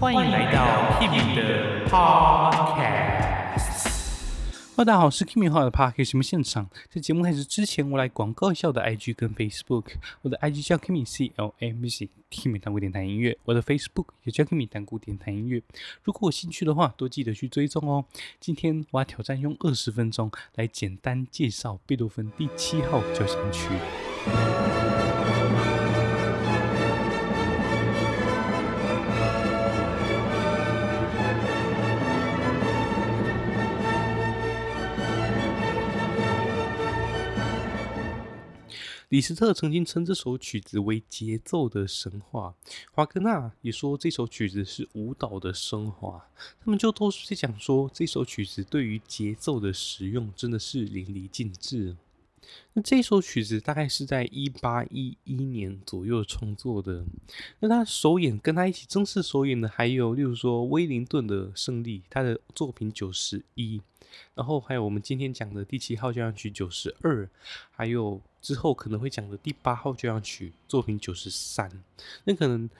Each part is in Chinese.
欢迎来到 Kimi 的 Podcast。Hello，大家好，我是 Kimi 号的 Podcast 节目现场。在节目开始之前，我来广告一下我的 IG 跟 Facebook。我的 IG 叫 Kimi C L A M C，Kimi 单古典弹音乐。我的 Facebook 也叫 Kimi 单古典弹音乐。如果有兴趣的话，多记得去追踪哦。今天我要挑战用二十分钟来简单介绍贝多芬第七号交响曲。李斯特曾经称这首曲子为节奏的神话，华格纳也说这首曲子是舞蹈的升华。他们就都是在讲说这首曲子对于节奏的使用真的是淋漓尽致。那这首曲子大概是在一八一一年左右创作的。那他首演跟他一起正式首演的还有，例如说威灵顿的胜利，他的作品九十一。然后还有我们今天讲的第七号交响曲九十二，还有之后可能会讲的第八号交响曲作品九十三。那可能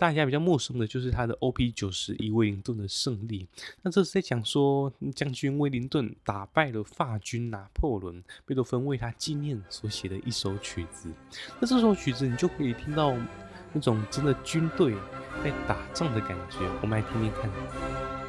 大家比较陌生的就是他的 OP 九十一威灵顿的胜利。那这是在讲说将军威灵顿打败了法军拿破仑，贝多芬为他纪念所写的一首曲子。那这首曲子你就可以听到那种真的军队在打仗的感觉。我们来听听看。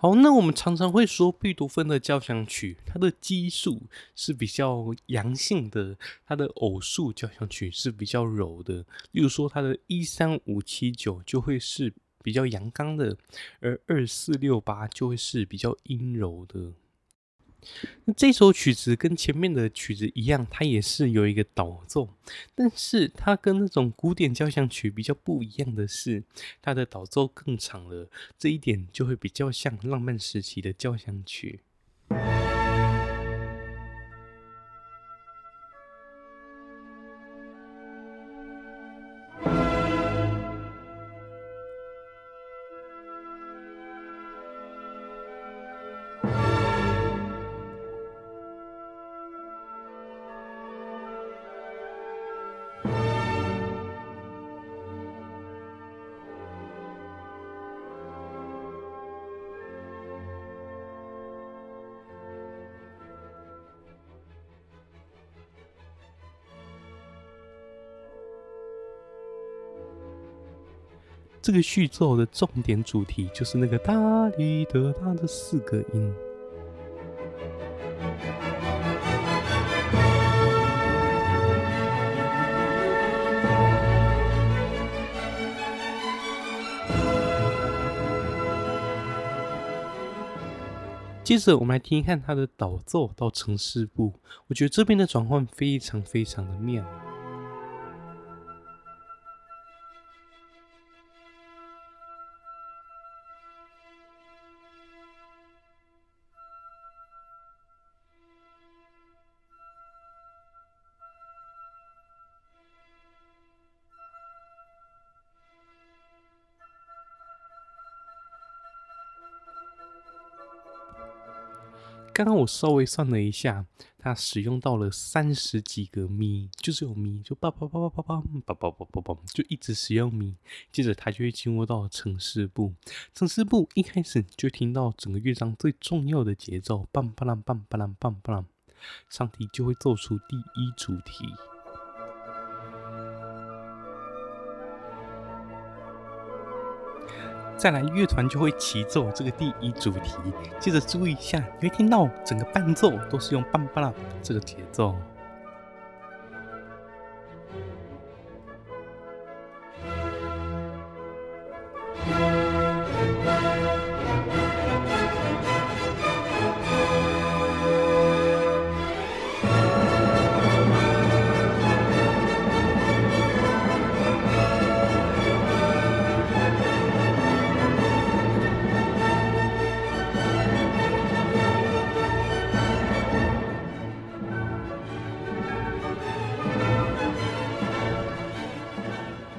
好，那我们常常会说贝多芬的交响曲，它的奇数是比较阳性的，它的偶数交响曲是比较柔的。例如说，它的一三五七九就会是比较阳刚的，而二四六八就会是比较阴柔的。那这首曲子跟前面的曲子一样，它也是有一个导奏，但是它跟那种古典交响曲比较不一样的是，它的导奏更长了，这一点就会比较像浪漫时期的交响曲。这个序奏的重点主题就是那个哒哩的哒的四个音。接着，我们来听一看它的导奏到呈示部，我觉得这边的转换非常非常的妙。刚刚我稍微算了一下，他使用到了三十几个咪，就是有咪，就叭叭叭叭叭叭叭叭叭叭叭，就一直使用咪。接着他就会进入到城市部，城市部一开始就听到整个乐章最重要的节奏，棒棒啷棒棒啷棒棒啷，上帝就会奏出第一主题。再来乐团就会齐奏这个第一主题，接着注意一下，你会听到整个伴奏都是用棒棒啦这个节奏。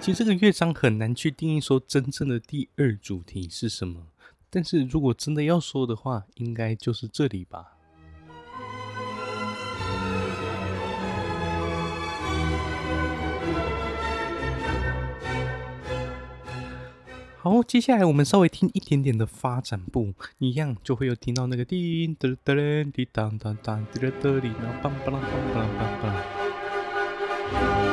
其实这个乐章很难去定义说真正的第二主题是什么，但是如果真的要说的话，应该就是这里吧。好，接下来我们稍微听一点点的发展部，一样就会有听到那个叮噔噔滴当当当滴哒哒滴，然后梆梆啷梆梆梆梆。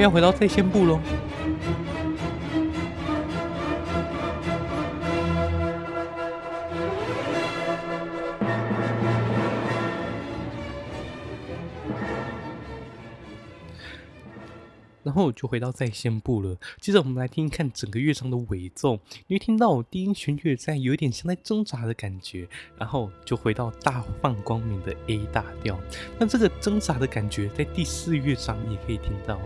要回到在线部喽。然后就回到在线部了。接着我们来听一看整个乐章的尾奏，你会听到低音弦乐在有一点像在挣扎的感觉，然后就回到大放光明的 A 大调。那这个挣扎的感觉在第四乐章也可以听到。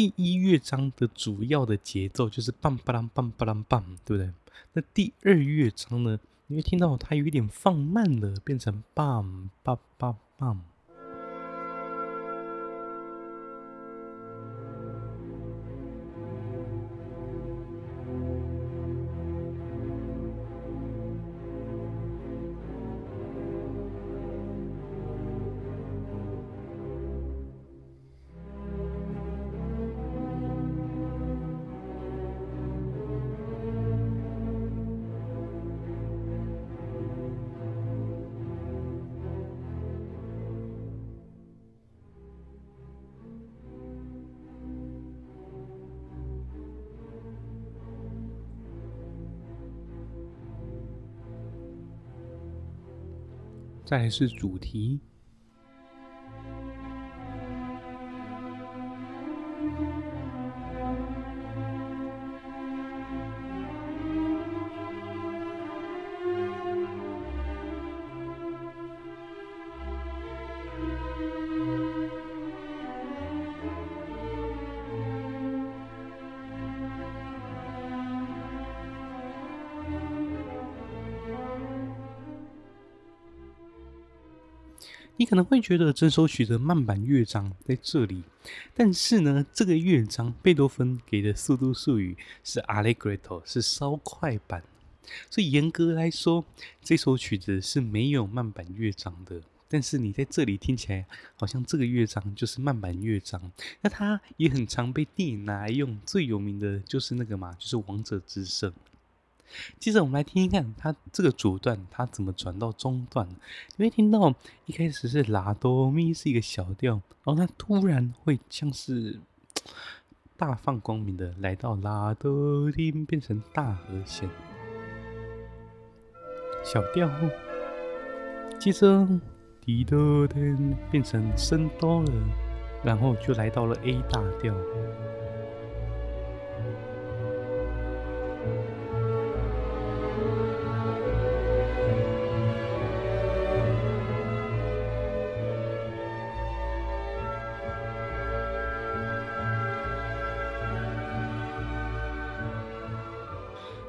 第一乐章的主要的节奏就是棒棒啷棒棒啷棒，对不对？那第二乐章呢，你会听到它有一点放慢了，变成棒棒棒棒。再来是主题。你可能会觉得整首曲的慢板乐章在这里，但是呢，这个乐章贝多芬给的速度术语是 Allegretto，是稍快板，所以严格来说，这首曲子是没有慢板乐章的。但是你在这里听起来，好像这个乐章就是慢板乐章，那它也很常被电影拿来用，最有名的就是那个嘛，就是《王者之圣》。接着我们来听听看，它这个主段它怎么转到中段。你会听到一开始是拉哆咪是一个小调，然后它突然会像是大放光明的来到拉哆咪，变成大和弦，小调，接着滴哆噔变成升哆了，然后就来到了 A 大调。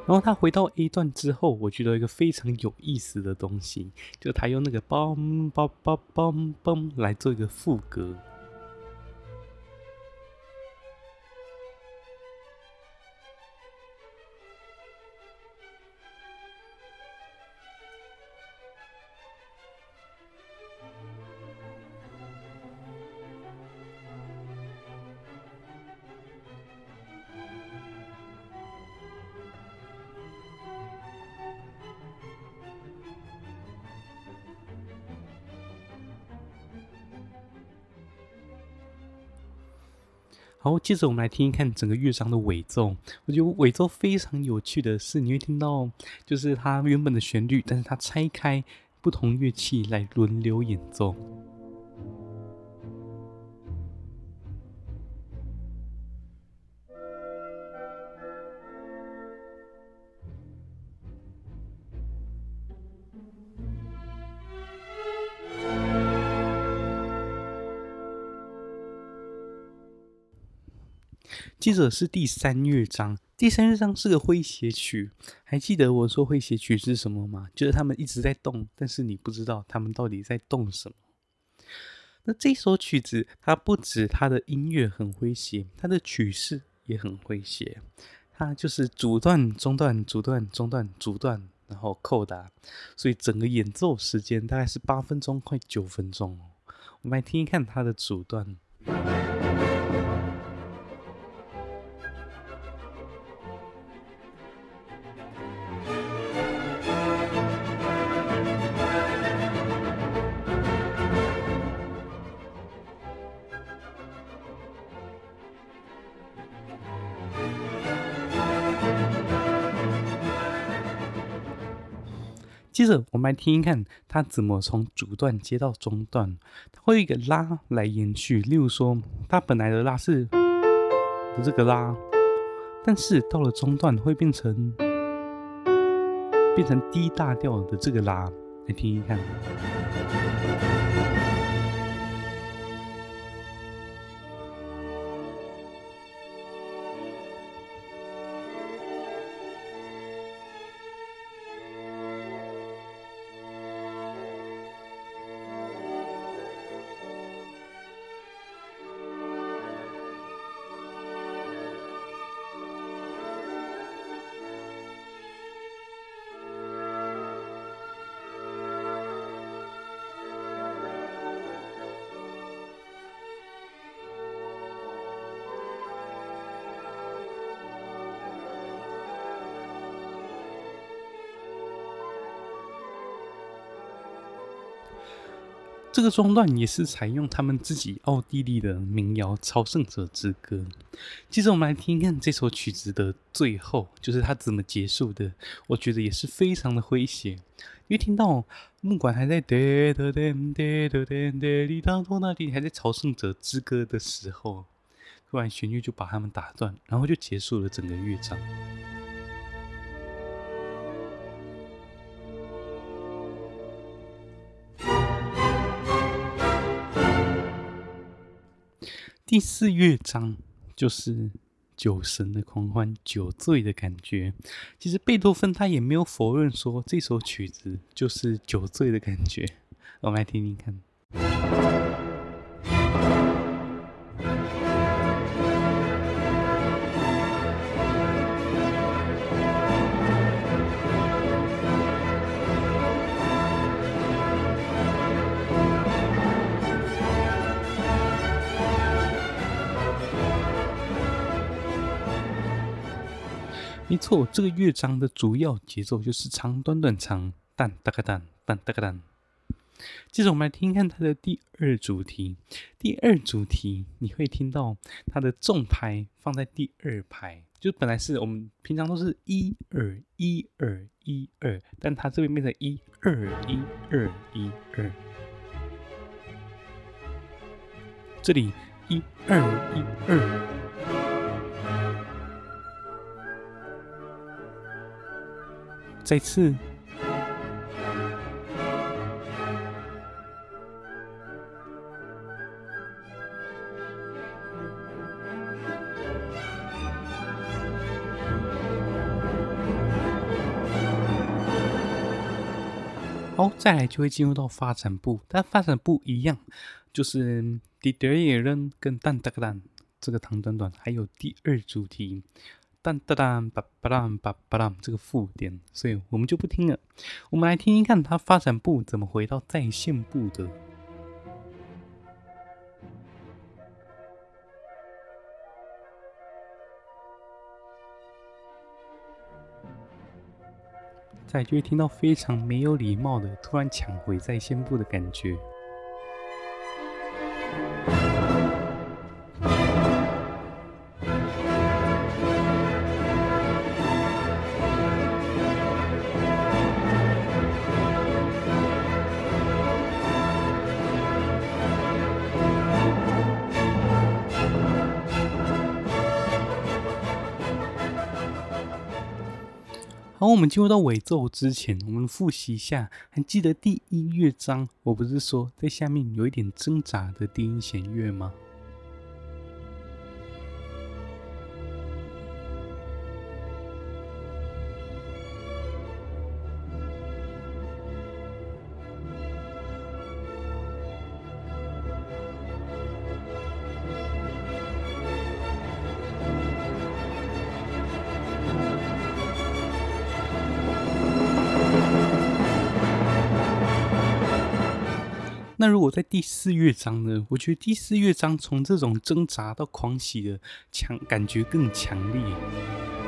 然后他回到 A 段之后，我觉得一个非常有意思的东西，就他用那个嘣嘣嘣嘣嘣来做一个副歌。好，接着我们来听一看整个乐章的尾奏。我觉得尾奏非常有趣的是，你会听到就是它原本的旋律，但是它拆开不同乐器来轮流演奏。接着是第三乐章，第三乐章是个诙谐曲。还记得我说诙谐曲是什么吗？就是他们一直在动，但是你不知道他们到底在动什么。那这首曲子，它不止它的音乐很诙谐，它的曲式也很诙谐。它就是主段、中段、主段、中段、主段，然后扣打，所以整个演奏时间大概是八分钟，快九分钟。我们来听一看它的主段。接着，我们来听一看它怎么从主段接到中段，它会有一个拉来延续。例如说，它本来的拉是这个拉，但是到了中段会变成变成 D 大调的这个拉，来听一看。这个中段也是采用他们自己奥地利的民谣《朝圣者之歌》。接着我们来听看这首曲子的最后，就是它怎么结束的。我觉得也是非常的诙谐，因为听到木管还在哒哒哒哒哒哒哒哩当托那里还在《朝圣者之歌》的时候，突然旋律就把他们打断，然后就结束了整个乐章。第四乐章就是酒神的狂欢，酒醉的感觉。其实贝多芬他也没有否认说这首曲子就是酒醉的感觉。我们来听听看。错，这个乐章的主要节奏就是长短短长，弹哒个弹，弹哒个弹。接着我们来听一看它的第二主题。第二主题你会听到它的重拍放在第二拍，就本来是我们平常都是一二一二一二，但它这边变成一二一二一二。这里一二一二。再次，好，再来就会进入到发展部，但发展部一样，就是第二乐人跟蛋哒个蛋这个长短短，还有第二主题。当当当，叭叭当，叭叭当，这个附点，所以我们就不听了。我们来听听看，它发展部怎么回到在线部的。再就会听到非常没有礼貌的突然抢回在线部的感觉。我们进入到尾奏之前，我们复习一下，还记得第一乐章，我不是说在下面有一点挣扎的低音弦乐吗？那如果在第四乐章呢？我觉得第四乐章从这种挣扎到狂喜的强感觉更强烈。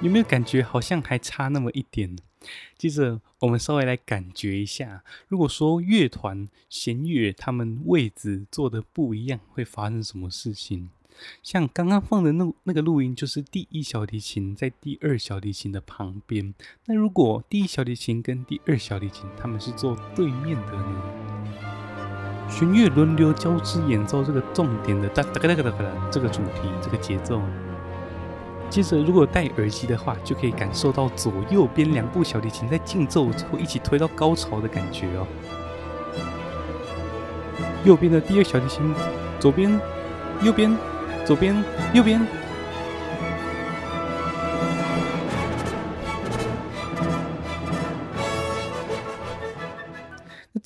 有没有感觉好像还差那么一点？接着我们稍微来感觉一下，如果说乐团弦乐他们位置做的不一样，会发生什么事情？像刚刚放的那那个录音，就是第一小提琴在第二小提琴的旁边。那如果第一小提琴跟第二小提琴他们是坐对面的呢？弦乐轮流交织演奏这个重点的哒哒哒哒哒哒这个主题，这个节奏。接着，如果戴耳机的话，就可以感受到左右边两部小提琴在竞奏之后一起推到高潮的感觉哦。右边的第二小提琴，左边，右边，左边，右边。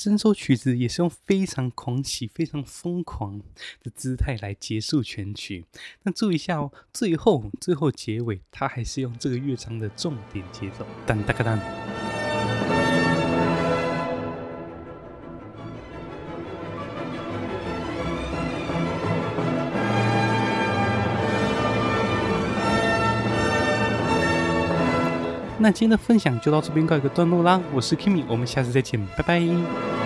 整首曲子也是用非常狂喜、非常疯狂的姿态来结束全曲。那注意一下哦，最后、最后结尾，它还是用这个乐章的重点节奏，当当当。那今天的分享就到这边告一个段落啦。我是 Kimi，我们下次再见，拜拜。